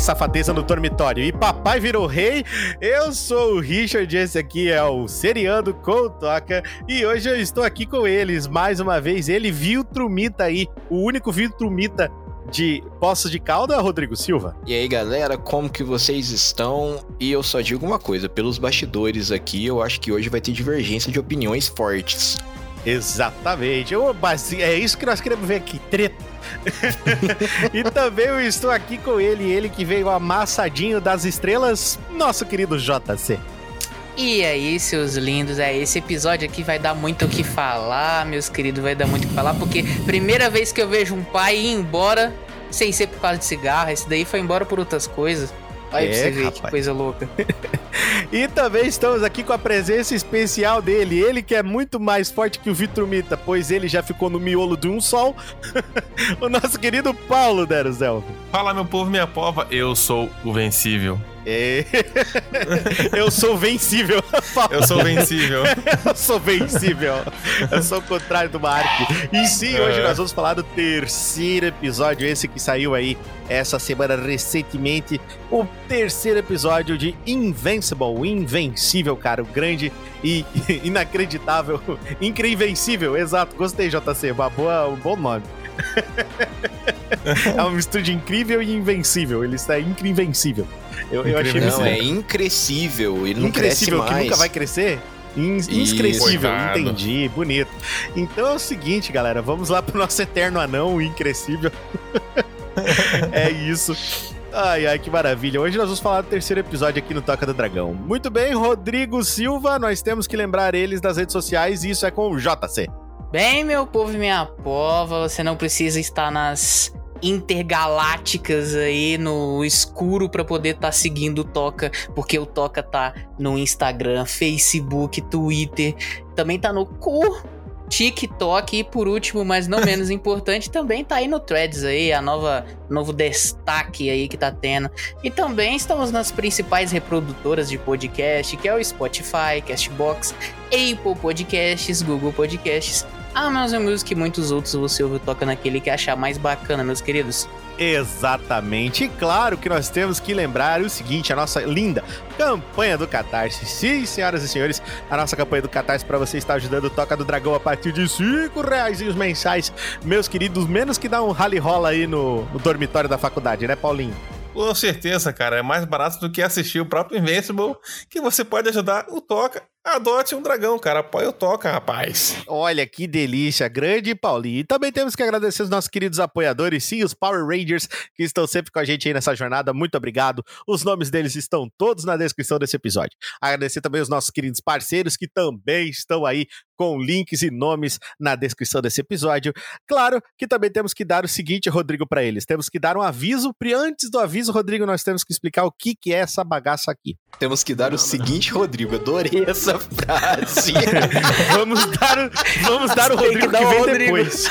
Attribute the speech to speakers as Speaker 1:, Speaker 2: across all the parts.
Speaker 1: Safadeza no dormitório. E papai virou rei. Eu sou o Richard, esse aqui é o Seriando com Toca. E hoje eu estou aqui com eles, mais uma vez. Ele, Viltrumita aí, o único Viltrumita de Poços de Calda, Rodrigo Silva.
Speaker 2: E aí, galera, como que vocês estão? E eu só digo uma coisa, pelos bastidores aqui, eu acho que hoje vai ter divergência de opiniões fortes.
Speaker 1: Exatamente. é isso que nós queremos ver aqui, treta. e também eu estou aqui com ele, ele que veio amassadinho das estrelas, nosso querido JC.
Speaker 3: E aí, seus lindos, é esse episódio aqui vai dar muito o que falar, meus queridos, vai dar muito o que falar, porque primeira vez que eu vejo um pai ir embora sem ser por causa de cigarro, esse daí foi embora por outras coisas. Aí é, pra você ver que coisa louca.
Speaker 1: e também estamos aqui com a presença especial dele. Ele que é muito mais forte que o Vitrumita, pois ele já ficou no miolo de um sol. o nosso querido Paulo Deruzel.
Speaker 4: Fala, meu povo, minha pova. Eu sou o vencível.
Speaker 1: É... eu sou vencível.
Speaker 4: eu sou vencível.
Speaker 1: eu sou vencível. Eu sou o contrário do Mark. E sim, hoje nós vamos falar do terceiro episódio, esse que saiu aí essa semana recentemente. O terceiro episódio de Invincible, Invencível, cara. O grande e inacreditável. Invencível, exato. Gostei, JC. Uma boa, um bom nome. É uma mistura de incrível e invencível. Ele está invencível.
Speaker 2: Eu, eu achei Não, é increscível. Ele não cresce mais.
Speaker 1: que nunca vai crescer? Inscrescível, entendi, bonito. Então é o seguinte, galera, vamos lá pro nosso eterno anão, o increscível. é isso. Ai, ai, que maravilha. Hoje nós vamos falar do terceiro episódio aqui no Toca do Dragão. Muito bem, Rodrigo Silva, nós temos que lembrar eles das redes sociais e isso é com o JC.
Speaker 3: Bem, meu povo e minha pova, você não precisa estar nas intergalácticas aí no escuro para poder estar tá seguindo o Toca, porque o Toca tá no Instagram, Facebook, Twitter, também tá no cu TikTok e por último, mas não menos importante, também tá aí no Threads aí, a nova novo destaque aí que tá tendo. E também estamos nas principais reprodutoras de podcast, que é o Spotify, Castbox, Apple Podcasts, Google Podcasts Amazon Music e muitos outros você ouve toca naquele que achar mais bacana, meus queridos.
Speaker 1: Exatamente. E claro que nós temos que lembrar o seguinte: a nossa linda campanha do Catarse. Sim, senhoras e senhores, a nossa campanha do Catarse para você estar ajudando o Toca do Dragão a partir de 5 reais mensais. Meus queridos, menos que dá um rally rola aí no, no dormitório da faculdade, né, Paulinho?
Speaker 4: Com certeza, cara. É mais barato do que assistir o próprio Invincible, que você pode ajudar o Toca Adote um dragão, cara. Apoia o Toca, rapaz.
Speaker 1: Olha que delícia, grande Paulinho. E também temos que agradecer os nossos queridos apoiadores, sim, os Power Rangers, que estão sempre com a gente aí nessa jornada. Muito obrigado. Os nomes deles estão todos na descrição desse episódio. Agradecer também os nossos queridos parceiros, que também estão aí com links e nomes na descrição desse episódio. Claro que também temos que dar o seguinte, Rodrigo, para eles. Temos que dar um aviso. Antes do aviso, Rodrigo, nós temos que explicar o que, que é essa bagaça aqui.
Speaker 2: Temos que dar o seguinte, Rodrigo. Adorei essa frase.
Speaker 1: vamos dar, vamos dar o Rodrigo que, que vem Rodrigo. depois.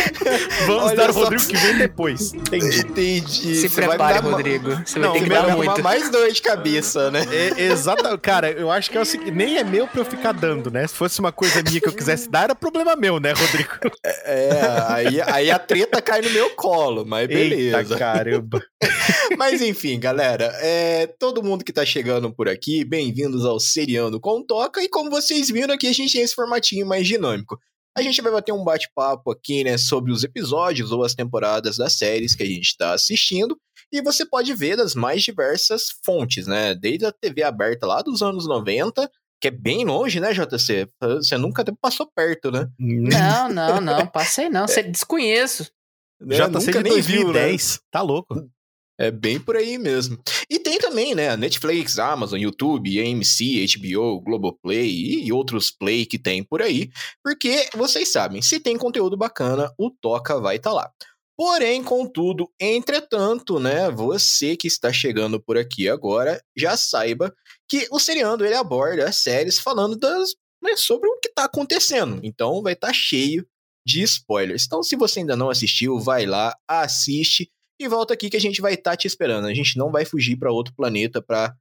Speaker 1: vamos Olha dar o Rodrigo que vem depois.
Speaker 2: Entendi. Entendi.
Speaker 3: Se Você prepare, Rodrigo. Você não, vai ter que dar muito.
Speaker 2: mais dor de cabeça, né?
Speaker 1: É, exato. Cara, eu acho que é o seguinte, nem é meu pra eu ficar dando, né? Se fosse uma coisa minha que eu quisesse dar, era problema meu, né, Rodrigo?
Speaker 2: É, é aí, aí a treta cai no meu colo, mas beleza.
Speaker 1: Eita, caramba.
Speaker 2: mas enfim, galera, é, todo mundo que tá chegando por aqui, bem-vindos ao Seriano com Toca, e como vocês viram aqui, a gente tem esse formatinho mais dinâmico. A gente vai bater um bate-papo aqui, né, sobre os episódios ou as temporadas das séries que a gente está assistindo. E você pode ver das mais diversas fontes, né? Desde a TV aberta lá dos anos 90, que é bem longe, né, JC? Você nunca passou perto, né?
Speaker 3: Não, não, não, passei não. Você desconheço.
Speaker 1: É, JC de 2010, viu, né? tá louco.
Speaker 2: É bem por aí mesmo. E tem também, né, Netflix, Amazon, YouTube, AMC, HBO, Globoplay e outros play que tem por aí, porque vocês sabem, se tem conteúdo bacana, o Toca vai estar tá lá. Porém, contudo, entretanto, né, você que está chegando por aqui agora, já saiba que o Seriando ele aborda séries falando das, né, sobre o que está acontecendo. Então vai estar tá cheio de spoilers. Então, se você ainda não assistiu, vai lá, assiste e volta aqui que a gente vai estar tá te esperando. A gente não vai fugir para outro planeta para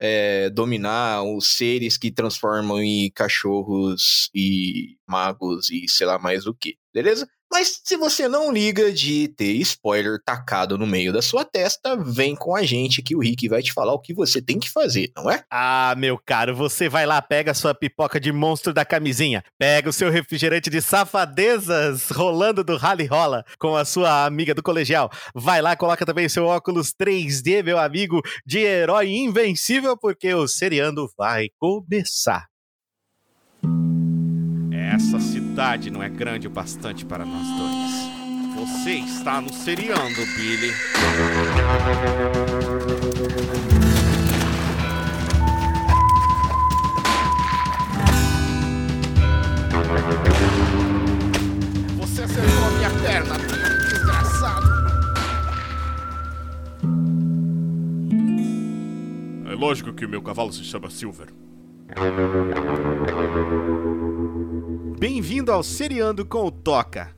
Speaker 2: é, dominar os seres que transformam em cachorros e magos e sei lá mais o que, beleza? Mas se você não liga de ter spoiler tacado no meio da sua testa, vem com a gente que o Rick vai te falar o que você tem que fazer, não é?
Speaker 1: Ah, meu caro, você vai lá, pega a sua pipoca de monstro da camisinha, pega o seu refrigerante de safadezas rolando do rally rola com a sua amiga do colegial. Vai lá, coloca também seu óculos 3D, meu amigo, de herói invencível, porque o seriando vai começar. Essa cidade não é grande o bastante para nós dois. Você está no seriando, Billy. Você acertou a minha perna, desgraçado. É lógico que o meu cavalo se chama Silver. Bem-vindo ao Seriando com o Toca.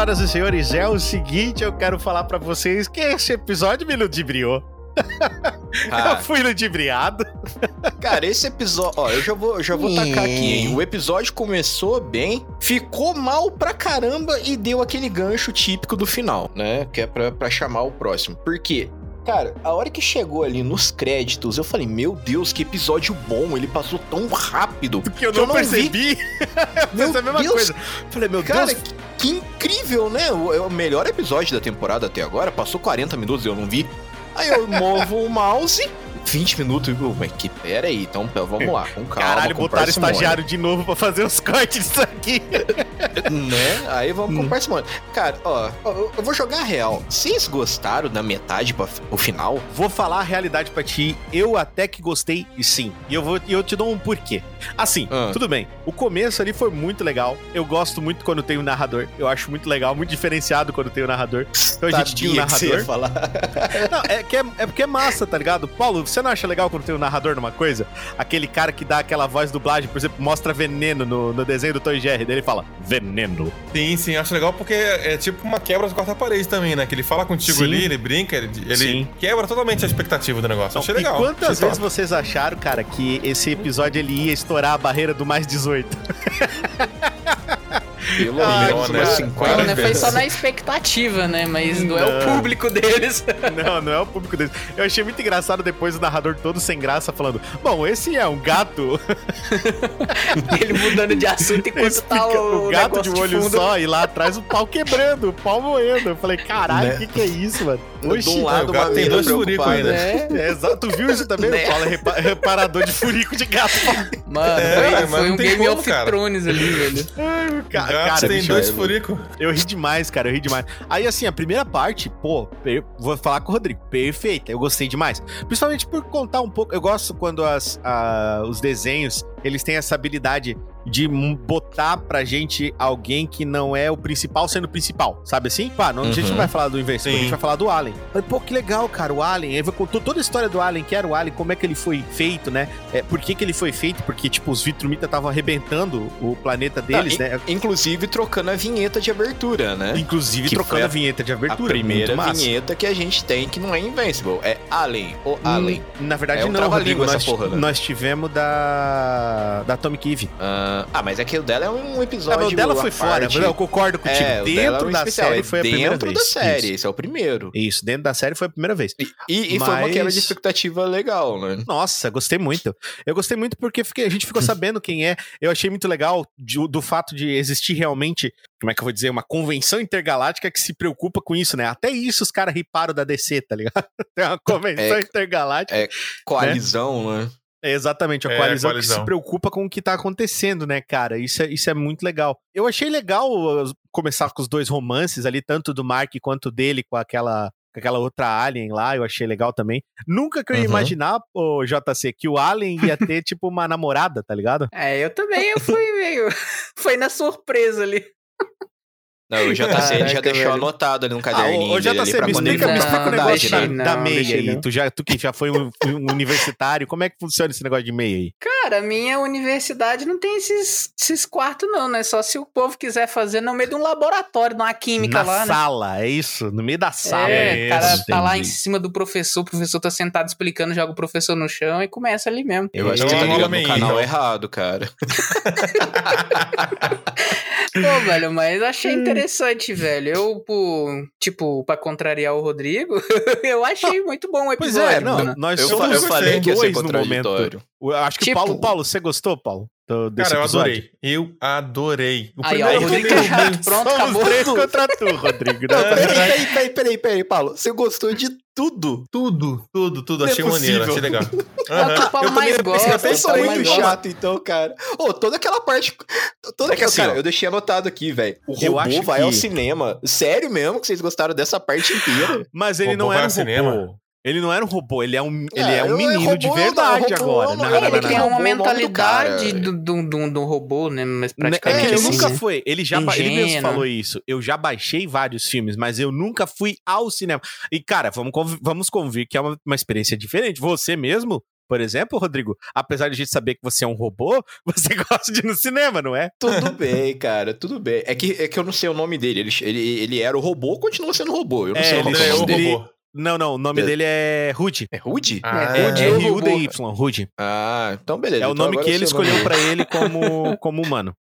Speaker 1: Senhoras e senhores, é o seguinte, eu quero falar pra vocês que esse episódio me ludibriou. Eu
Speaker 2: Ah,
Speaker 1: fui ludibriado.
Speaker 2: cara, esse episódio. Ó, eu já vou, eu já vou tacar aqui, hein? O episódio começou bem, ficou mal pra caramba e deu aquele gancho típico do final, né? Que é pra, pra chamar o próximo. Por quê? Cara, a hora que chegou ali nos créditos, eu falei, meu Deus, que episódio bom, ele passou tão rápido.
Speaker 1: Porque eu
Speaker 2: que
Speaker 1: não,
Speaker 2: eu não
Speaker 1: percebi. eu pensei a mesma
Speaker 2: Deus.
Speaker 1: coisa. Falei, meu
Speaker 2: Cara,
Speaker 1: Deus,
Speaker 2: que, que incrível, né? O, é o melhor episódio da temporada até agora. Passou 40 minutos e eu não vi. Aí eu movo o mouse, 20 minutos. e eu, Mas que pera aí, então vamos lá, com calma.
Speaker 1: caralho, botaram estagiário de novo pra fazer os cortes disso aqui.
Speaker 2: Né? Aí vamos
Speaker 1: Hum.
Speaker 2: com parcimônia. Cara, ó, eu vou jogar a real. Vocês gostaram da metade pra, o final?
Speaker 1: Vou falar a realidade pra ti. Eu até que gostei, e sim. E eu, vou, e eu te dou um porquê. Assim,
Speaker 2: Ah.
Speaker 1: tudo bem. O começo ali foi muito legal. Eu gosto muito quando tem o narrador. Eu acho muito legal, muito diferenciado quando tem o narrador. Então a gente tinha um
Speaker 2: Sabia que você ia
Speaker 1: narrador.
Speaker 2: falar.
Speaker 1: Não, é, que é, é porque é massa, tá ligado? Paulo, você não acha legal quando tem um narrador numa coisa? Aquele cara que dá aquela voz dublagem, por exemplo, mostra veneno no, no desenho do Tom Jerry. Daí ele fala, veneno.
Speaker 4: Sim, sim, acho legal porque é tipo uma quebra de quarta parede também, né? Que ele fala contigo
Speaker 1: Sim.
Speaker 4: ali, ele brinca, ele, ele quebra totalmente a expectativa do negócio. Achei legal.
Speaker 1: E quantas
Speaker 4: achei
Speaker 1: vezes
Speaker 4: top.
Speaker 1: vocês acharam, cara, que esse episódio ele ia estourar a barreira do mais 18?
Speaker 2: Pelo
Speaker 1: Ah,
Speaker 2: menos
Speaker 4: né?
Speaker 2: umas
Speaker 4: Cara,
Speaker 2: 50
Speaker 3: Não, né? Foi só na expectativa, né? Mas não é o
Speaker 1: Não.
Speaker 3: público deles.
Speaker 1: Não, não é o público deles. Eu achei muito engraçado depois o narrador todo sem graça falando: Bom, esse é um gato.
Speaker 3: Ele mudando de assunto enquanto
Speaker 1: Explica
Speaker 3: tá o,
Speaker 1: o gato de um olho
Speaker 3: fundo.
Speaker 1: só e lá atrás o pau quebrando, o pau moendo. Eu falei: Caralho, o
Speaker 2: Né?
Speaker 1: que, que é isso, mano?
Speaker 2: De um lado,
Speaker 4: o gato tem dois furicos ainda.
Speaker 3: É.
Speaker 1: É, exato. Tu viu isso também?
Speaker 3: Né?
Speaker 1: O Paulo é repa- reparador de furico de gato.
Speaker 3: Mano,
Speaker 4: É,
Speaker 3: foi, foi
Speaker 4: não
Speaker 3: um Game
Speaker 4: como,
Speaker 3: of
Speaker 4: cara.
Speaker 3: Thrones ali, velho.
Speaker 1: Ai,
Speaker 4: O
Speaker 1: cara,
Speaker 4: tem
Speaker 2: bicho,
Speaker 4: dois
Speaker 2: é-
Speaker 4: furicos.
Speaker 1: Eu ri demais, cara, eu ri demais. Aí, assim, a primeira parte, pô, vou falar com o Rodrigo, perfeita, eu gostei demais. Principalmente por contar um pouco, eu gosto quando as, a- os desenhos, eles têm essa habilidade de botar pra gente alguém que não é o principal sendo o principal, sabe assim? Pá, não, a gente
Speaker 2: Uhum.
Speaker 1: não vai falar do Invencível, a gente vai falar do Alien. Falei, pô, que legal, cara, o Alien. Aí contou toda a história do Alien, que era o Alien, como é que ele foi feito, né? É, por que que ele foi feito? Porque, tipo, os Vitrumita estavam arrebentando o planeta deles, né?
Speaker 2: Inclusive trocando a vinheta de abertura, né?
Speaker 1: Inclusive
Speaker 2: Que
Speaker 1: trocando a,
Speaker 2: a-
Speaker 1: vinheta de
Speaker 2: A
Speaker 1: abertura.
Speaker 2: primeira
Speaker 1: muito massa.
Speaker 2: vinheta que a gente tem que não é Invincible, é Alien, o Alien.
Speaker 1: Hum, Na verdade,
Speaker 2: É um
Speaker 1: não, Rodrigo.
Speaker 2: trava-língua essa
Speaker 1: Nós,
Speaker 2: porra, né?
Speaker 1: nós tivemos da, da Atomic Eve.
Speaker 2: Ah, Ah, mas aquilo dela é um episódio.
Speaker 1: mas o dela foi fora,
Speaker 2: parte.
Speaker 1: eu concordo contigo.
Speaker 2: É, o dela é
Speaker 1: dentro
Speaker 2: um
Speaker 1: da
Speaker 2: especial,
Speaker 1: série
Speaker 2: é
Speaker 1: foi a primeira
Speaker 2: dentro
Speaker 1: vez.
Speaker 2: da série,
Speaker 1: Isso.
Speaker 2: esse é o primeiro.
Speaker 1: Isso, dentro da série foi a primeira vez.
Speaker 2: E, e foi uma
Speaker 1: Mas-
Speaker 2: quebra de expectativa legal, né?
Speaker 1: Nossa, gostei muito. Eu gostei muito porque fiquei- a gente ficou sabendo quem é. Eu achei muito legal de- do fato de existir realmente, como é que eu vou dizer, uma convenção intergaláctica que se preocupa com isso, né? Até isso os caras riparam da DC, tá ligado? Tem uma convenção
Speaker 2: É,
Speaker 1: intergaláctica.
Speaker 2: é, Coalizão, né?
Speaker 1: É exatamente, a
Speaker 4: É, a
Speaker 1: coalizão, que
Speaker 4: coalizão.
Speaker 1: se preocupa com o que tá acontecendo, né, cara? Isso é, isso é muito legal. Eu achei legal uh, começar com os dois romances ali, tanto do Mark quanto dele com aquela, com aquela outra Alien lá, eu achei legal também. Nunca que eu ia
Speaker 2: Uhum.
Speaker 1: imaginar, ô, JC, que o Alien ia ter, tipo, uma namorada, tá ligado?
Speaker 3: É, eu também eu fui meio. foi na surpresa ali.
Speaker 2: Não, o JC ele já deixou
Speaker 3: velho.
Speaker 2: anotado ali no
Speaker 1: Ah,
Speaker 2: caderninho dele ali
Speaker 1: JC, me
Speaker 2: quando ele
Speaker 1: explica, me explica o
Speaker 3: Não,
Speaker 1: negócio
Speaker 2: faculdade,
Speaker 1: da,
Speaker 3: não,
Speaker 1: da MEI
Speaker 3: deixei
Speaker 1: aí.
Speaker 3: não.
Speaker 1: Tu, já, tu que já foi um, um universitário, como é que funciona esse negócio de MEI aí?
Speaker 3: Cara, a minha universidade não tem esses, esses quartos, não, né? Só se o povo quiser fazer no meio de um laboratório, de uma química
Speaker 1: Na
Speaker 3: lá, né?
Speaker 1: sala, é isso? No meio da sala.
Speaker 3: É, o cara
Speaker 1: isso,
Speaker 3: tá lá em cima do professor, o professor tá sentado explicando, joga o professor no chão e começa ali mesmo.
Speaker 2: Eu acho que você tá no canal
Speaker 4: então.
Speaker 2: errado, cara.
Speaker 3: Pô, velho, mas
Speaker 1: Hum.
Speaker 3: achei interessante, velho. Eu, por, tipo, pra contrariar o Rodrigo, eu achei muito bom o
Speaker 1: Pois
Speaker 3: episódio.
Speaker 1: é, não,
Speaker 3: mano.
Speaker 1: nós
Speaker 2: Eu,
Speaker 1: somos
Speaker 2: eu falei que ia ser contraditório.
Speaker 1: Eu acho que
Speaker 3: Tipo-
Speaker 1: Paulo, Paulo, você gostou, Paulo? do- desse
Speaker 4: Cara, eu
Speaker 1: episódio?
Speaker 4: adorei. Eu adorei. O
Speaker 3: Aí, ó,
Speaker 4: primeiro
Speaker 3: o Rodrigo tá. Pronto,
Speaker 1: Somos
Speaker 3: acabou.
Speaker 1: três contra tu, Rodrigo.
Speaker 2: Não,
Speaker 1: Não,
Speaker 2: peraí, peraí, peraí, peraí, peraí, Paulo. Você gostou de tudo.
Speaker 4: Tudo, tudo, tudo.
Speaker 2: Não é
Speaker 4: Achei maneiro,
Speaker 2: possível.
Speaker 4: achei legal.
Speaker 3: É o que o Paulo
Speaker 4: Eu
Speaker 3: mais
Speaker 4: também-
Speaker 3: gosta. é
Speaker 2: Vocês são muito chato, então, cara. Ô, toda aquela parte. Toda
Speaker 1: É que
Speaker 2: aquela.
Speaker 1: assim,
Speaker 2: cara,
Speaker 1: ó,
Speaker 2: eu deixei anotado aqui, velho. O
Speaker 1: eu
Speaker 2: robô vai ao
Speaker 1: que-
Speaker 2: cinema. Sério mesmo que vocês gostaram dessa parte inteira?
Speaker 1: Mas ele
Speaker 4: Robô
Speaker 1: não
Speaker 4: vai
Speaker 1: era um
Speaker 4: ao cinema?
Speaker 1: robô. Ele não era um robô, ele é um, ele
Speaker 2: É,
Speaker 1: é um menino de
Speaker 2: não,
Speaker 1: verdade
Speaker 2: robô
Speaker 1: agora.
Speaker 2: não,
Speaker 1: Não,
Speaker 2: é,
Speaker 1: não,
Speaker 3: ele
Speaker 1: não,
Speaker 3: tem
Speaker 1: não.
Speaker 3: uma
Speaker 2: o nome
Speaker 3: mentalidade do, do, do, do robô, né? Mas
Speaker 1: É,
Speaker 3: praticamente
Speaker 1: ele
Speaker 3: assim,
Speaker 1: nunca
Speaker 3: né?
Speaker 1: foi. Ele já ba- ele mesmo falou isso. Eu já baixei vários filmes, mas eu nunca fui ao cinema. E, cara, vamos, conv- vamos convir que é uma, uma experiência diferente. Você mesmo, por exemplo, Rodrigo, apesar de a gente saber que você é um robô, você gosta de ir no cinema, não é?
Speaker 2: Tudo bem, cara, tudo bem. É que, é que eu não sei o nome dele. Ele, ele, ele era o robô, continua sendo robô. Eu não
Speaker 1: É,
Speaker 2: sei
Speaker 1: ele
Speaker 2: qual que é
Speaker 4: é
Speaker 2: o
Speaker 4: o
Speaker 2: nome dele.
Speaker 4: robô.
Speaker 1: Não, não, o nome
Speaker 2: É.
Speaker 1: dele é Rudy.
Speaker 2: É Rude?
Speaker 4: Ah,
Speaker 3: É,
Speaker 1: É,
Speaker 3: Rudy é.
Speaker 1: R-U-D-Y, Rudy.
Speaker 2: Ah, então beleza.
Speaker 1: É o
Speaker 2: Então
Speaker 1: nome que
Speaker 2: eu
Speaker 1: ele
Speaker 2: nome
Speaker 1: escolheu
Speaker 2: dele.
Speaker 1: pra ele como, como humano.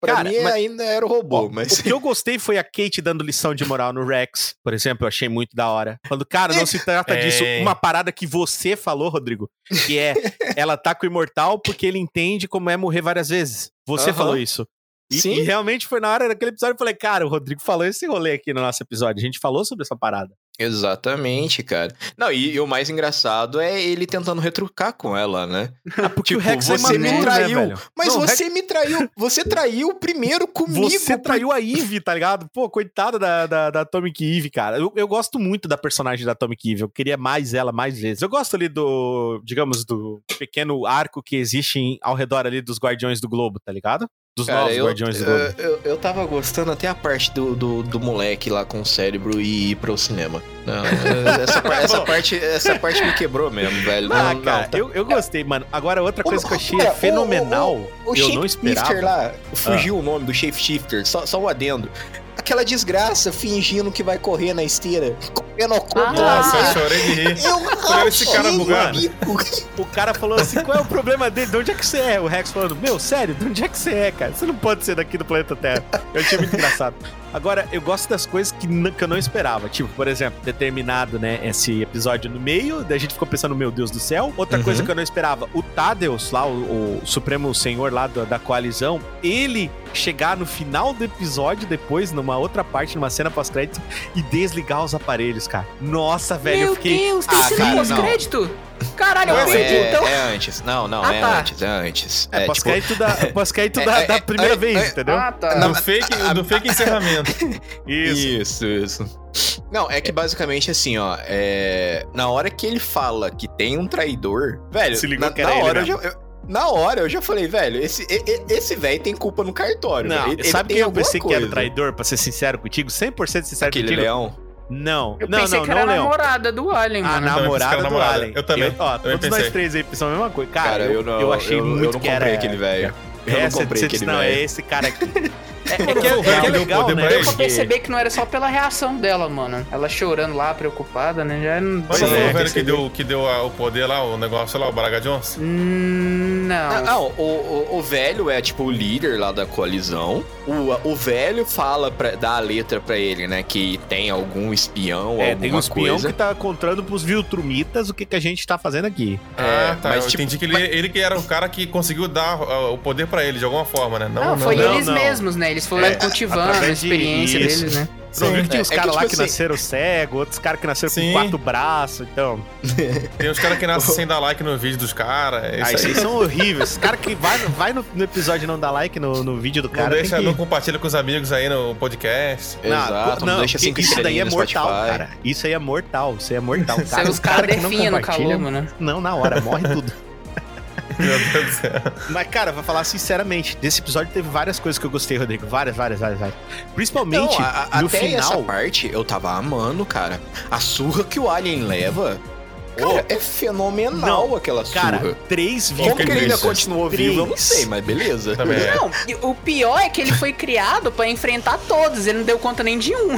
Speaker 2: Pra
Speaker 1: Cara,
Speaker 2: mim
Speaker 1: mas-
Speaker 2: ainda era o robô,
Speaker 1: Ó,
Speaker 2: mas.
Speaker 1: O que eu gostei foi a Kate dando lição de moral no Rex, por exemplo, eu achei muito da hora. Quando, cara, não se trata
Speaker 4: É.
Speaker 1: disso. Uma parada que você falou, Rodrigo, que é ela tá com o imortal porque ele entende como é morrer várias vezes. Você falou isso. E,
Speaker 2: Sim.
Speaker 1: e realmente foi na hora daquele episódio eu falei, cara, o Rodrigo falou esse rolê aqui no nosso episódio. A gente falou sobre essa parada.
Speaker 2: Exatamente, cara. Não, e, e o mais engraçado é ele tentando retrucar com ela, né?
Speaker 1: Ah, porque
Speaker 2: Tipo,
Speaker 1: o Rex é
Speaker 2: você me
Speaker 1: imaturo,
Speaker 2: traiu.
Speaker 1: né?
Speaker 2: Mas
Speaker 1: Não, o Rex-
Speaker 2: você me traiu. Você traiu primeiro comigo.
Speaker 1: Você traiu a Eve, tá ligado? Pô, coitada da, da, da Atomic Eve, cara. Eu, eu gosto muito da personagem da Atomic Eve. Eu queria mais ela mais vezes. Eu gosto ali do, digamos, do pequeno arco que existe em- ao redor ali dos Guardiões do Globo, tá ligado? Dos
Speaker 2: Cara,
Speaker 1: novos
Speaker 2: eu,
Speaker 1: Guardiões do Globo.
Speaker 2: eu, eu, eu tava gostando até a parte do, do, do moleque lá com o cérebro e ir pro cinema. Não, essa, essa parte, essa parte me quebrou mesmo, velho.
Speaker 1: Ah,
Speaker 2: não,
Speaker 1: cara,
Speaker 2: não, tá-
Speaker 1: eu, eu gostei, mano. Agora, outra coisa que eu achei
Speaker 2: Cara, o-
Speaker 1: fenomenal,
Speaker 2: O
Speaker 1: eu não esperava.
Speaker 2: lá, fugiu o nome do shapeshifter, só, só o adendo. Aquela desgraça fingindo que vai correr na esteira, correndo ao
Speaker 3: Ah,
Speaker 4: Nossa, eu chorei de rir.
Speaker 2: Eu
Speaker 4: Olha esse cara bugado.
Speaker 1: O cara falou assim: qual é o problema dele? De onde é que você é? O Rex falando: Meu, sério, de onde é que você é, cara? Você não pode ser daqui do planeta Terra. Eu achei muito engraçado. Agora, eu gosto das coisas que, que eu não esperava. Tipo, por exemplo, determinado, né, esse episódio no meio, daí a gente ficou pensando, meu Deus do céu. Outra
Speaker 2: Uhum.
Speaker 1: coisa que eu não esperava, o Tadeus, lá, o, o Supremo Senhor lá da, da coalizão, ele chegar no final do episódio, depois, numa outra parte, numa cena pós-crédito, e desligar os aparelhos, cara. Nossa, velho, eu
Speaker 3: Meu
Speaker 1: fiquei.
Speaker 3: Deus, tem
Speaker 2: Ah,
Speaker 3: cena
Speaker 2: cara,
Speaker 3: pós-crédito? Caralho,
Speaker 2: Não,
Speaker 3: eu perdi,
Speaker 2: é,
Speaker 3: então.
Speaker 2: é antes. Não, não,
Speaker 3: Ah,
Speaker 2: é
Speaker 3: tá.
Speaker 2: antes, é antes.
Speaker 1: É,
Speaker 2: É, tipo,
Speaker 1: pós-crédito da, pós-crédito
Speaker 2: é,
Speaker 1: da,
Speaker 2: é,
Speaker 1: da
Speaker 2: é,
Speaker 1: primeira
Speaker 2: é,
Speaker 1: vez,
Speaker 2: é,
Speaker 1: entendeu?
Speaker 3: Ah, tá.
Speaker 4: Do fake, do fake encerramento.
Speaker 1: Isso.
Speaker 2: Isso, isso. Não, é que basicamente assim, ó, é... na hora que ele fala que tem um traidor, velho,
Speaker 1: Se ligou
Speaker 2: na,
Speaker 1: que era
Speaker 2: na
Speaker 1: ele
Speaker 2: hora eu
Speaker 1: mesmo.
Speaker 2: já, eu- na hora eu já falei, velho, esse esse velho tem culpa no cartório.
Speaker 1: Não.
Speaker 2: Ele-
Speaker 1: sabe quem eu pensei que era o
Speaker 2: coisa.
Speaker 1: traidor, pra ser sincero contigo? 100% sincero
Speaker 2: Aquele
Speaker 1: contigo?
Speaker 2: leão.
Speaker 1: Não,
Speaker 3: Eu
Speaker 1: não,
Speaker 3: pensei
Speaker 1: não,
Speaker 3: que era
Speaker 1: não,
Speaker 3: a namorada do Alien,
Speaker 1: A
Speaker 3: mano.
Speaker 4: que
Speaker 1: namorada do
Speaker 4: namorada.
Speaker 1: Allen.
Speaker 4: Eu também,
Speaker 1: ó,
Speaker 4: também
Speaker 1: todos nós
Speaker 4: pensei.
Speaker 1: três aí pensamos a mesma coisa. Cara,
Speaker 2: Cara,
Speaker 1: eu,
Speaker 2: eu não-
Speaker 1: eu achei
Speaker 2: eu- eu
Speaker 1: muito
Speaker 2: não
Speaker 1: que era...
Speaker 2: comprei aquele velho. Eu não
Speaker 1: É, você
Speaker 2: comprei
Speaker 1: você
Speaker 2: aquele
Speaker 1: não, é
Speaker 2: velho.
Speaker 1: esse cara aqui. É, é que, é, é
Speaker 4: que deu
Speaker 1: legal, né?
Speaker 4: pra ele.
Speaker 3: Eu percebi que não era só pela reação dela, mano. Ela chorando lá, preocupada, né? Já não
Speaker 4: Mas não foi
Speaker 1: é,
Speaker 4: o velho
Speaker 1: que
Speaker 4: deu, que deu a- o poder lá, o negócio lá, o Braga Jones?
Speaker 3: Hum, Não.
Speaker 2: Não, o, o, o velho é tipo o líder lá da coalizão. O, o velho fala, pra, dá a letra pra ele, né? Que tem algum espião ou
Speaker 1: É,
Speaker 2: alguma
Speaker 1: tem um espião
Speaker 2: coisa.
Speaker 1: que tá contando pros Viltrumitas o que, que a gente tá fazendo aqui.
Speaker 4: Ah,
Speaker 2: É,
Speaker 4: tá.
Speaker 2: mas,
Speaker 4: eu
Speaker 2: tipo,
Speaker 4: entendi que ele, ele que era o cara que conseguiu dar uh, o poder pra ele de alguma forma, né? Não,
Speaker 3: Não, foi
Speaker 1: não,
Speaker 3: eles
Speaker 1: não.
Speaker 3: mesmos, né? Eles foram
Speaker 1: É,
Speaker 3: cultivando a
Speaker 1: de-
Speaker 3: experiência
Speaker 1: isso.
Speaker 3: deles, né?
Speaker 1: Não que tinha
Speaker 2: É,
Speaker 1: os
Speaker 2: é que,
Speaker 1: caras lá
Speaker 2: tipo
Speaker 1: que
Speaker 2: assim-
Speaker 1: nasceram cego, outros caras que nasceram
Speaker 4: Sim.
Speaker 1: com quatro braços, então.
Speaker 4: Tem uns caras que nascem sem dar like no vídeo dos caras. É
Speaker 1: Ah,
Speaker 4: isso
Speaker 1: esses são horríveis. Os caras que vai, vai no, no episódio e não dá like no, no vídeo do
Speaker 4: Não,
Speaker 1: cara.
Speaker 4: deixa,
Speaker 1: tem
Speaker 4: não
Speaker 1: que...
Speaker 4: compartilha com os amigos aí no podcast.
Speaker 2: Exato, não, deixa
Speaker 1: que
Speaker 2: cinco
Speaker 1: Isso daí é mortal,
Speaker 2: Spotify.
Speaker 1: cara. Isso aí é mortal. Isso aí é mortal.
Speaker 3: Isso aí os caras
Speaker 1: cara que não
Speaker 3: definham no calor, né?
Speaker 1: Não, na hora, morre tudo.
Speaker 4: Meu Deus do céu.
Speaker 1: Mas, cara, vou falar sinceramente, desse episódio teve várias coisas que eu gostei, Rodrigo. Várias, várias, várias, várias. Principalmente
Speaker 2: Não, a- a-
Speaker 1: no
Speaker 2: até essa
Speaker 1: final.
Speaker 2: parte eu tava amando, cara. A surra que o Alien leva. Cara, é fenomenal aquela surra.
Speaker 1: Cara, três
Speaker 2: Como que ele ainda continuou vivo, eu não
Speaker 1: Três.
Speaker 2: sei, mas beleza.
Speaker 4: Também é.
Speaker 3: Não, e o pior é que ele foi criado pra enfrentar todos, ele não deu conta nem de um.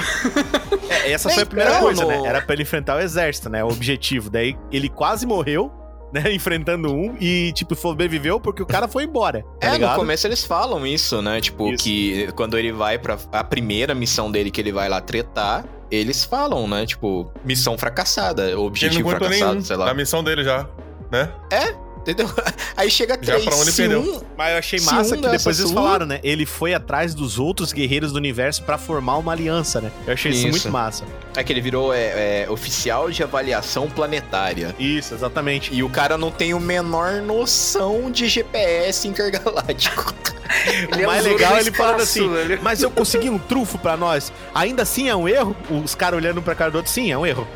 Speaker 1: É, essa foi a primeira
Speaker 2: Então,
Speaker 1: coisa, né? Era pra ele enfrentar o exército, né? O objetivo. Daí ele quase morreu, né? Enfrentando um e, tipo, sobreviveu porque o cara foi embora. Tá
Speaker 2: É, no
Speaker 1: ligado?
Speaker 2: começo eles falam isso, né? Tipo,
Speaker 1: Isso.
Speaker 2: que quando ele vai pra. A primeira missão dele que ele vai lá tretar, eles falam, né? Tipo, missão fracassada,
Speaker 4: Ele não
Speaker 2: objetivo fracassado,
Speaker 4: nenhum
Speaker 2: sei lá.
Speaker 4: missão dele já, né?
Speaker 2: Entendeu? Aí chega
Speaker 4: Já
Speaker 2: três.
Speaker 4: pra onde
Speaker 2: se
Speaker 4: perdeu.
Speaker 2: um-
Speaker 1: Mas eu achei massa
Speaker 2: um
Speaker 1: que depois eles
Speaker 2: sua-
Speaker 1: falaram, né? Ele foi atrás dos outros guerreiros do universo pra formar uma aliança, né? Eu achei isso,
Speaker 2: Isso.
Speaker 1: muito massa.
Speaker 2: É que ele virou é, é, oficial de avaliação planetária.
Speaker 1: Isso, exatamente.
Speaker 2: E o cara não tem o menor noção de GPS intergaláctico.
Speaker 3: Ele
Speaker 1: o mais
Speaker 3: é
Speaker 1: legal é ele
Speaker 3: do
Speaker 1: falando assim,
Speaker 3: velho.
Speaker 1: mas eu consegui um trufo pra nós. Ainda assim é um erro? Os caras olhando pra cara do outro, sim, é um erro.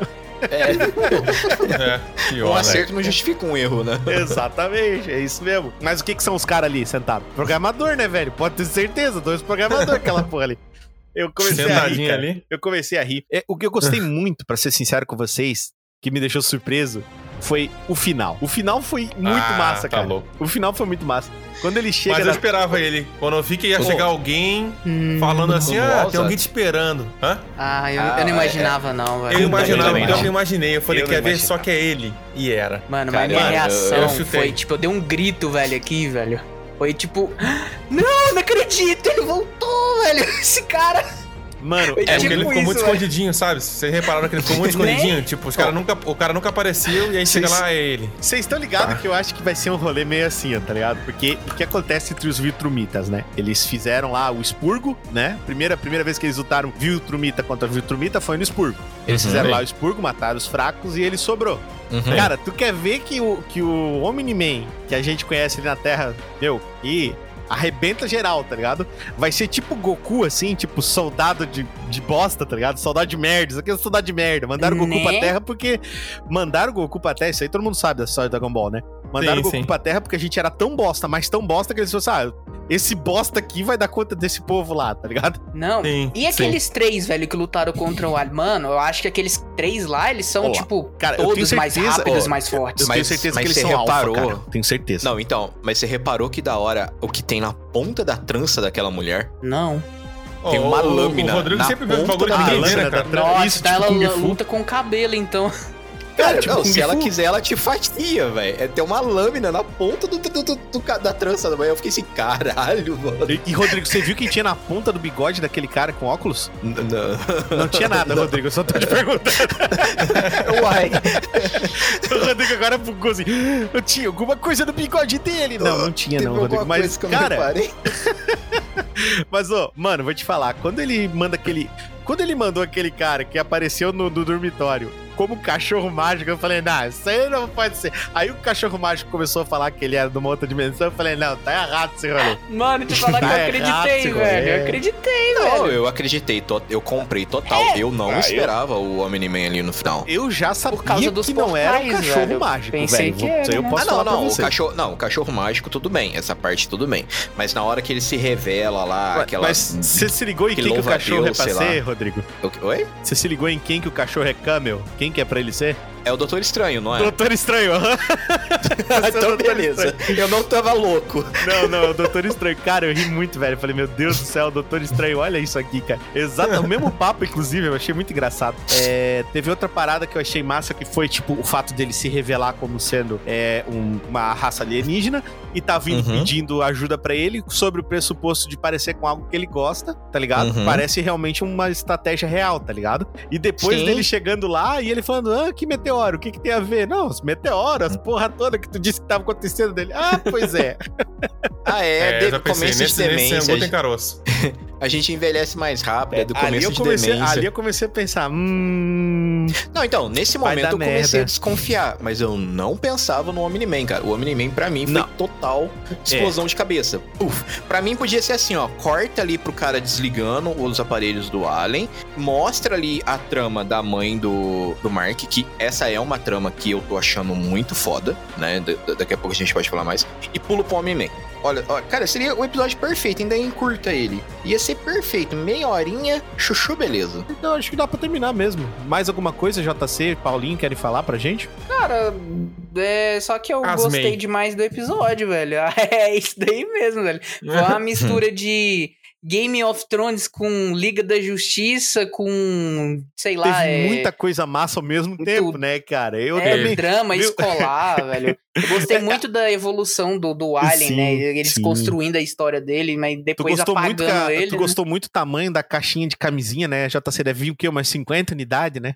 Speaker 2: É,
Speaker 4: É,
Speaker 2: um
Speaker 4: pior, né?
Speaker 2: acerto não justifica um erro, né?
Speaker 1: Exatamente, é isso mesmo. Mas o que, que são os caras ali sentados? Programador, né, velho? Pode ter certeza, dois programadores aquela porra ali. Eu comecei a rir, cara.
Speaker 4: ali.
Speaker 1: Eu comecei a rir. É, o que eu gostei muito, pra ser sincero com vocês, que me deixou surpreso, foi o final. O final foi muito
Speaker 4: Ah,
Speaker 1: massa,
Speaker 4: tá
Speaker 1: cara.
Speaker 4: louco.
Speaker 1: O final foi muito massa. Quando ele chega
Speaker 4: Mas eu
Speaker 1: na...
Speaker 4: esperava ele. Quando eu vi que ia
Speaker 2: Pô.
Speaker 4: chegar alguém
Speaker 3: Hum.
Speaker 4: falando assim, ah, tem alguém te esperando. Hã?
Speaker 3: Ah, eu,
Speaker 2: Ah,
Speaker 3: eu não
Speaker 2: é-
Speaker 3: imaginava, não, velho.
Speaker 4: Eu imaginava, eu
Speaker 2: não.
Speaker 4: imaginei. Eu falei,
Speaker 2: Eu
Speaker 4: ver? Só que é ele. E era.
Speaker 3: Mano,
Speaker 2: Cara,
Speaker 3: mas minha
Speaker 2: mano,
Speaker 3: reação
Speaker 4: eu
Speaker 3: foi, tipo, eu dei um grito, velho, aqui, velho. Foi tipo, não, não acredito, ele voltou, velho. Esse cara.
Speaker 1: Mano,
Speaker 3: É
Speaker 4: É
Speaker 1: é,
Speaker 4: porque
Speaker 3: tipo
Speaker 4: ele ficou
Speaker 3: isso,
Speaker 4: muito
Speaker 3: velho.
Speaker 4: escondidinho, sabe? Vocês repararam que ele ficou muito
Speaker 3: Né?
Speaker 4: escondidinho? Tipo, os cara nunca, o cara nunca apareceu e aí chega
Speaker 1: Vocês-
Speaker 4: lá, é ele.
Speaker 1: Vocês estão ligados que eu acho que vai ser um rolê meio assim, ó, tá ligado? Porque o que acontece entre os Viltrumitas, né? Eles fizeram lá o expurgo, né? Primeira, primeira vez que eles lutaram Viltrumita contra Viltrumita foi no expurgo. Eles
Speaker 2: Uhum.
Speaker 1: fizeram lá o expurgo, mataram os fracos e ele sobrou.
Speaker 2: Uhum.
Speaker 1: Cara, tu quer ver que o, que o Omni-Man, que a gente conhece ali na Terra, meu, e arrebenta geral, tá ligado? Vai ser tipo Goku, assim, tipo soldado de, de bosta, tá ligado? Soldado de merda, isso aqui é soldado de merda. Mandaram o Goku
Speaker 3: Né?
Speaker 1: pra Terra porque. Mandaram o Goku pra Terra, isso aí todo mundo sabe da história do Dragon Ball, né? Mandaram
Speaker 4: Sim,
Speaker 1: o Goku
Speaker 4: sim.
Speaker 1: pra Terra porque a gente era tão bosta, mas tão bosta que eles falaram assim, ah, esse bosta aqui vai dar conta desse povo lá, tá ligado?
Speaker 3: Não.
Speaker 4: Sim,
Speaker 3: E aqueles três, velho, que lutaram contra o? Mano, eu acho que aqueles três lá, eles são,
Speaker 1: Ó,
Speaker 3: tipo,
Speaker 1: cara,
Speaker 3: todos mais
Speaker 1: certeza-
Speaker 3: rápidos,
Speaker 2: ó,
Speaker 3: mais fortes.
Speaker 1: Eu
Speaker 2: Mas-
Speaker 1: tenho certeza
Speaker 2: mas
Speaker 1: que eles
Speaker 2: você
Speaker 1: são
Speaker 2: reparou?
Speaker 1: alfa, cara. Tenho certeza.
Speaker 2: Não, então, mas você reparou que da hora o que tem na ponta da trança daquela mulher?
Speaker 3: Não.
Speaker 2: Tem uma
Speaker 4: o-
Speaker 2: lâmina
Speaker 4: O Rodrigo
Speaker 2: na
Speaker 4: sempre vê
Speaker 2: ponta
Speaker 4: bagulho
Speaker 2: da
Speaker 1: lâmina da
Speaker 4: cara?
Speaker 1: tra-
Speaker 3: Nossa,
Speaker 1: isso,
Speaker 3: então
Speaker 1: tipo
Speaker 3: ela luta com cabelo, então.
Speaker 2: Cara,
Speaker 1: tipo
Speaker 2: não, se ela quiser, ela te fatia, velho. É ter uma lâmina na ponta do, do- do- do da trança da mulher. Eu fiquei assim, caralho, mano.
Speaker 1: E, e, Rodrigo, você viu quem tinha na ponta do bigode daquele cara com óculos?
Speaker 2: N- Não.
Speaker 1: Não tinha nada, Rodrigo. Eu só tô te perguntando.
Speaker 2: Uai.
Speaker 1: o Rodrigo agora bugou assim. Eu tinha alguma coisa no bigode dele. Não, não tinha, não,
Speaker 2: Teve
Speaker 1: Rodrigo.
Speaker 2: alguma
Speaker 1: Mas,
Speaker 2: que não
Speaker 1: cara, mas, ô, mano, vou te falar. Quando ele manda aquele. Quando ele mandou aquele cara que apareceu no, no dormitório como cachorro mágico, eu falei, não, isso aí não pode ser. Aí o cachorro mágico começou a falar que ele era de uma outra dimensão. Eu falei, não, tá errado esse rolê.
Speaker 3: Mano, te falar que eu
Speaker 1: Tá errado
Speaker 3: acreditei,
Speaker 1: esse
Speaker 3: velho. Eu acreditei,
Speaker 2: Não,
Speaker 3: velho.
Speaker 2: eu acreditei, to- eu comprei total. eu não
Speaker 1: Ah, eu-
Speaker 2: esperava o Omni-Man ali no final.
Speaker 1: Eu já sabia
Speaker 3: Por causa dos
Speaker 1: que não era um cachorro
Speaker 3: velho.
Speaker 1: mágico,
Speaker 3: Pensei
Speaker 1: velho.
Speaker 3: que
Speaker 1: Isso aí
Speaker 3: era,
Speaker 1: eu
Speaker 3: né?
Speaker 1: posso
Speaker 2: ah, não,
Speaker 1: falar pra
Speaker 2: não, o
Speaker 1: você.
Speaker 2: cachorro, não, o cachorro mágico tudo bem, essa parte tudo bem. Mas na hora que ele se revela lá, aquela
Speaker 1: Mas você se ligou em
Speaker 2: que
Speaker 1: quem que o cachorro
Speaker 2: Deus,
Speaker 1: é pra ser. Rodrigo?
Speaker 2: Oi?
Speaker 1: Você se ligou em quem que o cachorro é camel? Quem que é pra ele ser?
Speaker 2: É o Doutor Estranho, não é?
Speaker 1: Doutor Estranho, aham.
Speaker 2: então beleza. Eu não tava louco.
Speaker 1: Não, não, o Doutor Estranho. Cara, eu ri muito, velho. Eu falei, meu Deus do céu, Doutor Estranho, olha isso aqui, cara. Exato, o mesmo papo, inclusive, eu achei muito engraçado. É, teve outra parada que eu achei massa, que foi, tipo, o fato dele se revelar como sendo é, um- uma raça alienígena. E tá vindo
Speaker 2: Uhum.
Speaker 1: pedindo ajuda pra ele sobre o pressuposto de parecer com algo que ele gosta, tá ligado?
Speaker 2: Uhum.
Speaker 1: Parece realmente uma estratégia real, tá ligado? E depois
Speaker 2: Sim.
Speaker 1: dele chegando lá e ele falando: Ah, que meteoro, o que, que tem a ver? Não, os meteoros, as porra toda que tu disse que tava acontecendo dele. Ah, pois é.
Speaker 2: Ah, é,
Speaker 4: eu
Speaker 2: de,
Speaker 4: já pensei,
Speaker 2: começo
Speaker 4: nesse,
Speaker 2: de
Speaker 4: nesse
Speaker 2: demência.
Speaker 4: angu tem caroço.
Speaker 2: A gente envelhece mais rápido, é, do
Speaker 1: ali,
Speaker 2: começo
Speaker 1: eu
Speaker 2: de
Speaker 1: comecei,
Speaker 2: demência.
Speaker 1: ali eu comecei a pensar: hum.
Speaker 2: Não, então, nesse momento eu comecei
Speaker 1: merda.
Speaker 2: a desconfiar, mas eu não pensava no Omni-Man, cara. O Omni-Man pra mim foi
Speaker 1: Não.
Speaker 2: total explosão de cabeça. Puf. Pra mim podia ser assim, ó, corta ali pro cara desligando os aparelhos do Alien, mostra ali a trama da mãe do, do Mark, que essa é uma trama que eu tô achando muito foda, né? Da- da- daqui a pouco a gente pode falar mais. E pulo pro Omni-Man. Olha, olha, cara, seria o episódio perfeito, ainda encurta ele. Ia ser perfeito, meia horinha, chuchu, beleza.
Speaker 1: Então acho que dá pra terminar mesmo. Mais alguma coisa, JC, Paulinho, querem falar pra gente?
Speaker 3: Cara, é, só que eu
Speaker 4: Asmei.
Speaker 3: gostei demais do episódio, velho. É isso daí mesmo, velho. Foi uma mistura de Game of Thrones com Liga da Justiça, com, sei lá,
Speaker 1: Teve
Speaker 3: é,
Speaker 1: muita coisa massa ao mesmo tempo,
Speaker 3: tudo.
Speaker 1: né, cara? Eu
Speaker 3: é,
Speaker 1: também.
Speaker 3: drama
Speaker 1: viu?
Speaker 3: escolar, velho. Eu gostei muito da evolução do, do Alien,
Speaker 1: Sim,
Speaker 3: né? Eles
Speaker 1: sim.
Speaker 3: construindo a história dele, mas depois
Speaker 1: gostou, muito,
Speaker 3: apagando
Speaker 1: ca-
Speaker 3: ele.
Speaker 1: tu
Speaker 3: né?
Speaker 1: gostou muito do tamanho da caixinha de camisinha, né? JC deve vir o quê? Umas 50 unidades, né?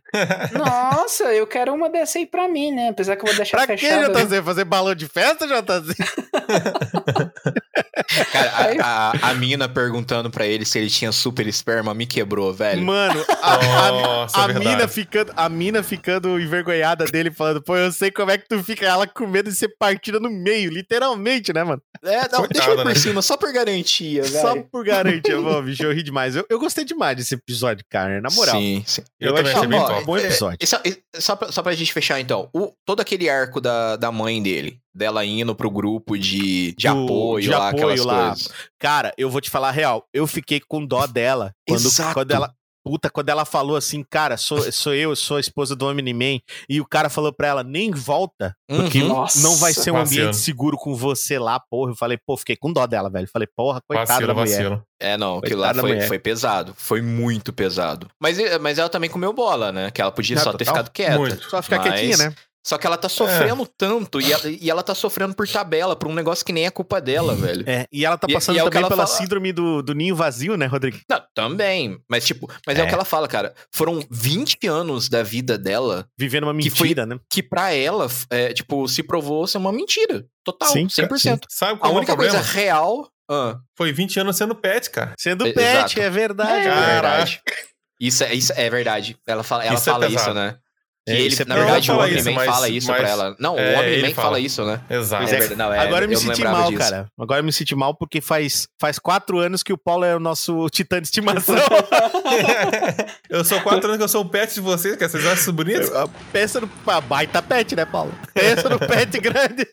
Speaker 3: Nossa, eu quero uma dessa aí pra mim, né? Apesar que eu vou deixar
Speaker 1: Pra que,
Speaker 3: fechada. né?
Speaker 1: JC? Fazer balão de festa, JC?
Speaker 2: Cara, a, a, a mina perguntando pra ele se ele tinha super esperma me quebrou, velho.
Speaker 1: Mano, a,
Speaker 4: Nossa,
Speaker 1: a
Speaker 4: é
Speaker 1: mina ficando, a mina ficando envergonhada dele, falando, pô, eu sei como é que tu fica, ela com medo de ser partida no meio, literalmente, né, mano?
Speaker 2: É, não, deixa
Speaker 4: Coitada,
Speaker 2: eu por
Speaker 4: né?
Speaker 2: cima, só por garantia, velho.
Speaker 1: Só por garantia, Pô, bicho, eu ri demais. Eu, eu gostei demais desse episódio, cara, na moral.
Speaker 2: Sim, sim.
Speaker 4: Eu, também achei bem top.
Speaker 1: bom episódio.
Speaker 2: é, só, é, só, pra, só pra gente fechar, então. O, todo aquele arco da, da mãe dele, dela indo pro grupo de, de
Speaker 1: Do-
Speaker 2: apoio
Speaker 1: de
Speaker 2: lá,
Speaker 1: apoio
Speaker 2: aquelas
Speaker 1: lá.
Speaker 2: coisas.
Speaker 1: Cara, eu vou te falar a real. Eu fiquei com dó dela quando,
Speaker 2: Exato.
Speaker 1: quando ela. Puta, quando ela falou assim, cara, sou, sou eu, sou a esposa do Omni-Man, e o cara falou pra ela, nem volta, porque
Speaker 2: Uhum.
Speaker 3: Nossa,
Speaker 1: não vai ser um
Speaker 4: vacilo.
Speaker 1: ambiente seguro com você lá, porra. Eu falei, pô, fiquei com dó dela, velho. Falei, porra, coitada
Speaker 4: Vacilo,
Speaker 1: da mulher.
Speaker 4: vacilo.
Speaker 2: É, não, aquilo lá foi, foi pesado. Foi muito pesado. Mas, mas ela também comeu bola, né? Que ela podia
Speaker 1: Não,
Speaker 2: só ter
Speaker 1: total.
Speaker 2: ficado quieta.
Speaker 4: Muito.
Speaker 1: Só ficar
Speaker 2: Mas-
Speaker 1: quietinha, né?
Speaker 2: Só que ela tá sofrendo tanto e ela, e ela tá sofrendo por tabela, por um negócio que nem é culpa dela, velho.
Speaker 1: É, e ela tá
Speaker 2: E-
Speaker 1: passando
Speaker 2: e é o que
Speaker 1: também
Speaker 2: ela
Speaker 1: pela
Speaker 2: fala.
Speaker 1: síndrome do, do ninho vazio, né, Rodrigo?
Speaker 2: Não, também. Mas, tipo, mas é.
Speaker 1: É.
Speaker 2: o que ela fala, cara. Foram 20 anos da vida dela
Speaker 1: Vivendo uma
Speaker 2: Que foi-
Speaker 1: mentira, né?
Speaker 2: que pra ela, é, tipo, se provou ser uma mentira. Total,
Speaker 1: Sim,
Speaker 2: 100%.
Speaker 4: Sabe
Speaker 2: A
Speaker 4: qual é o
Speaker 2: única
Speaker 4: problema?
Speaker 2: coisa real... Ah,
Speaker 4: Foi 20 anos sendo pet, cara.
Speaker 1: Sendo
Speaker 2: É,
Speaker 1: pet,
Speaker 2: exato.
Speaker 1: é verdade.
Speaker 2: é
Speaker 1: cara.
Speaker 2: verdade. Isso é, isso é verdade. Ela fala, ela
Speaker 4: Isso é
Speaker 2: fala isso, né? Que
Speaker 1: É,
Speaker 2: ele,
Speaker 1: isso é
Speaker 2: na verdade, o
Speaker 4: Ela fala isso, mas-
Speaker 2: fala isso
Speaker 4: mas-
Speaker 2: pra ela. Não,
Speaker 4: é,
Speaker 2: o Omni-Man
Speaker 4: ele
Speaker 2: fala.
Speaker 4: fala.
Speaker 2: isso, né?
Speaker 4: Exato.
Speaker 1: É,
Speaker 2: não, é,
Speaker 1: Agora eu me
Speaker 2: não
Speaker 1: senti mal,
Speaker 2: disso.
Speaker 1: cara. Agora eu me senti mal porque faz, faz quatro anos que o Paulo é o nosso titã de estimação.
Speaker 4: eu sou quatro anos que eu sou o pet de vocês, cara. Vocês acham isso bonito?
Speaker 1: Pensa no ah, baita pet, né, Paulo? Pensa no pet grande.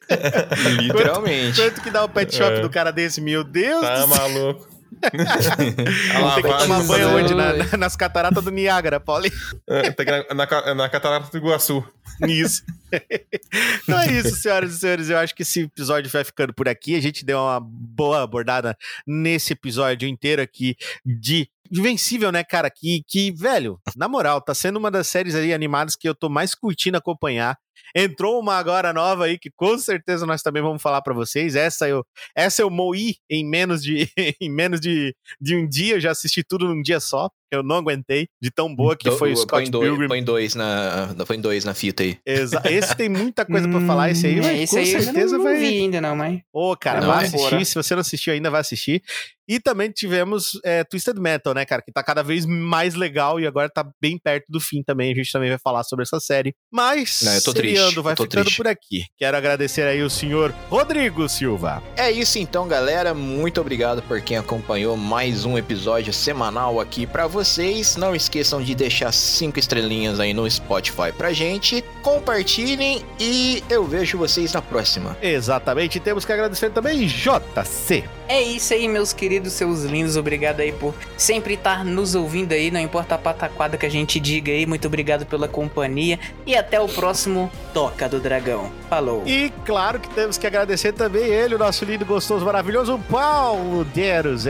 Speaker 2: Literalmente.
Speaker 1: Quanto que dá o pet shop
Speaker 4: É.
Speaker 1: do cara desse? Meu Deus
Speaker 4: Tá
Speaker 1: do céu.
Speaker 4: maluco.
Speaker 1: Ter que tomar banho onde? Na- na- nas cataratas do Niágara, Paulo.
Speaker 4: É, tem que ir na, na, na Catarata do Iguaçu.
Speaker 1: Isso. então é isso, senhoras e senhores. Eu acho que esse episódio vai ficando por aqui. A gente deu uma boa abordada nesse episódio inteiro aqui de Invencível, né, cara? Que, que, velho, na moral, tá sendo uma das séries aí animadas que eu tô mais curtindo acompanhar. Entrou uma agora nova aí que com certeza nós também vamos falar pra vocês. Essa eu, essa eu moí em menos de em menos de, de um dia. Eu já assisti tudo num dia só. Eu não aguentei de tão boa que
Speaker 2: Do-
Speaker 1: foi o
Speaker 2: põe
Speaker 1: Scott
Speaker 2: dois,
Speaker 1: Pilgrim.
Speaker 2: põe dois na, põe dois na fita aí.
Speaker 1: Exa esse tem muita coisa pra falar. Esse aí,
Speaker 3: Hum,
Speaker 1: vai,
Speaker 3: esse
Speaker 1: com
Speaker 3: aí eu
Speaker 1: certeza
Speaker 3: não,
Speaker 1: vai.
Speaker 3: não vi ainda, não, mas.
Speaker 1: Ô, cara,
Speaker 2: Não,
Speaker 1: vai
Speaker 2: é.
Speaker 1: assistir. Se você não assistiu ainda, vai assistir. E também tivemos é, Twisted Metal, né, cara? Que tá cada vez mais legal e agora tá bem perto do fim também. A gente também vai falar sobre essa série. Mas,
Speaker 2: Não, eu tô triste,
Speaker 1: seriando, vai
Speaker 2: eu tô
Speaker 1: ficando
Speaker 2: triste.
Speaker 1: por aqui. Quero agradecer aí o senhor Rodrigo Silva.
Speaker 2: É isso então, galera. Muito obrigado por quem acompanhou mais um episódio semanal aqui pra vocês. Não esqueçam de deixar cinco estrelinhas aí no Spotify pra gente. Compartilhem e eu vejo vocês na próxima.
Speaker 1: Exatamente. Temos que agradecer também JC.
Speaker 3: É isso aí, meus queridos, seus lindos. Obrigado aí por sempre estar nos ouvindo aí. Não importa a pataquada que a gente diga aí. Muito obrigado pela companhia. E até o próximo Toca do Dragão. Falou.
Speaker 1: E claro que temos que agradecer também ele, o nosso lindo, gostoso, maravilhoso Paulo Deros.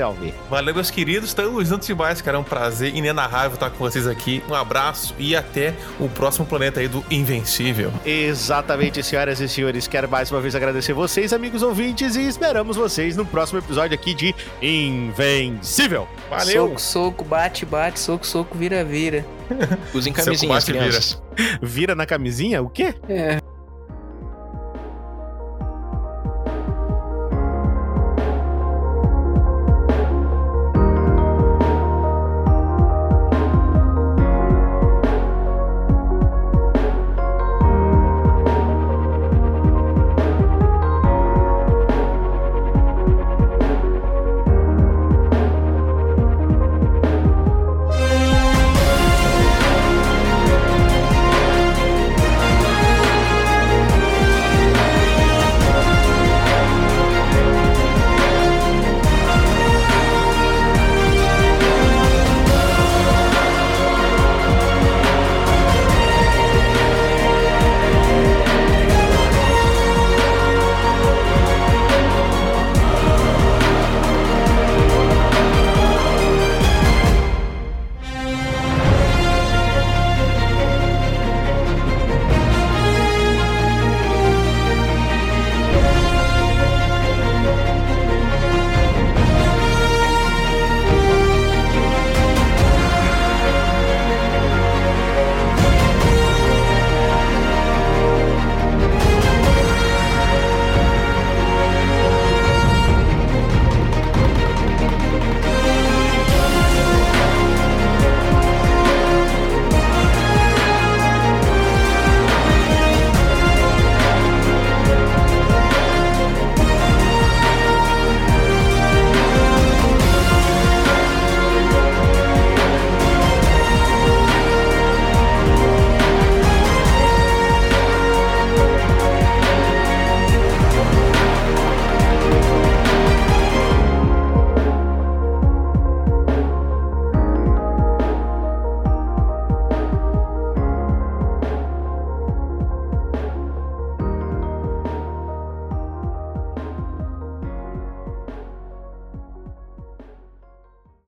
Speaker 4: Valeu, meus queridos. Estamos juntos demais, cara. É um prazer inenarrável estar com vocês aqui. Um abraço e até o próximo planeta aí do Invencível.
Speaker 1: Exatamente, senhoras e senhores. Quero mais uma vez agradecer vocês, amigos ouvintes, e esperamos vocês no próximo episódio aqui de Invencível.
Speaker 4: Valeu!
Speaker 3: Soco, soco, bate, bate, soco, soco, vira, vira.
Speaker 2: Usem camisinhas,
Speaker 4: combate vira.
Speaker 1: Vira na camisinha? O quê?
Speaker 3: É.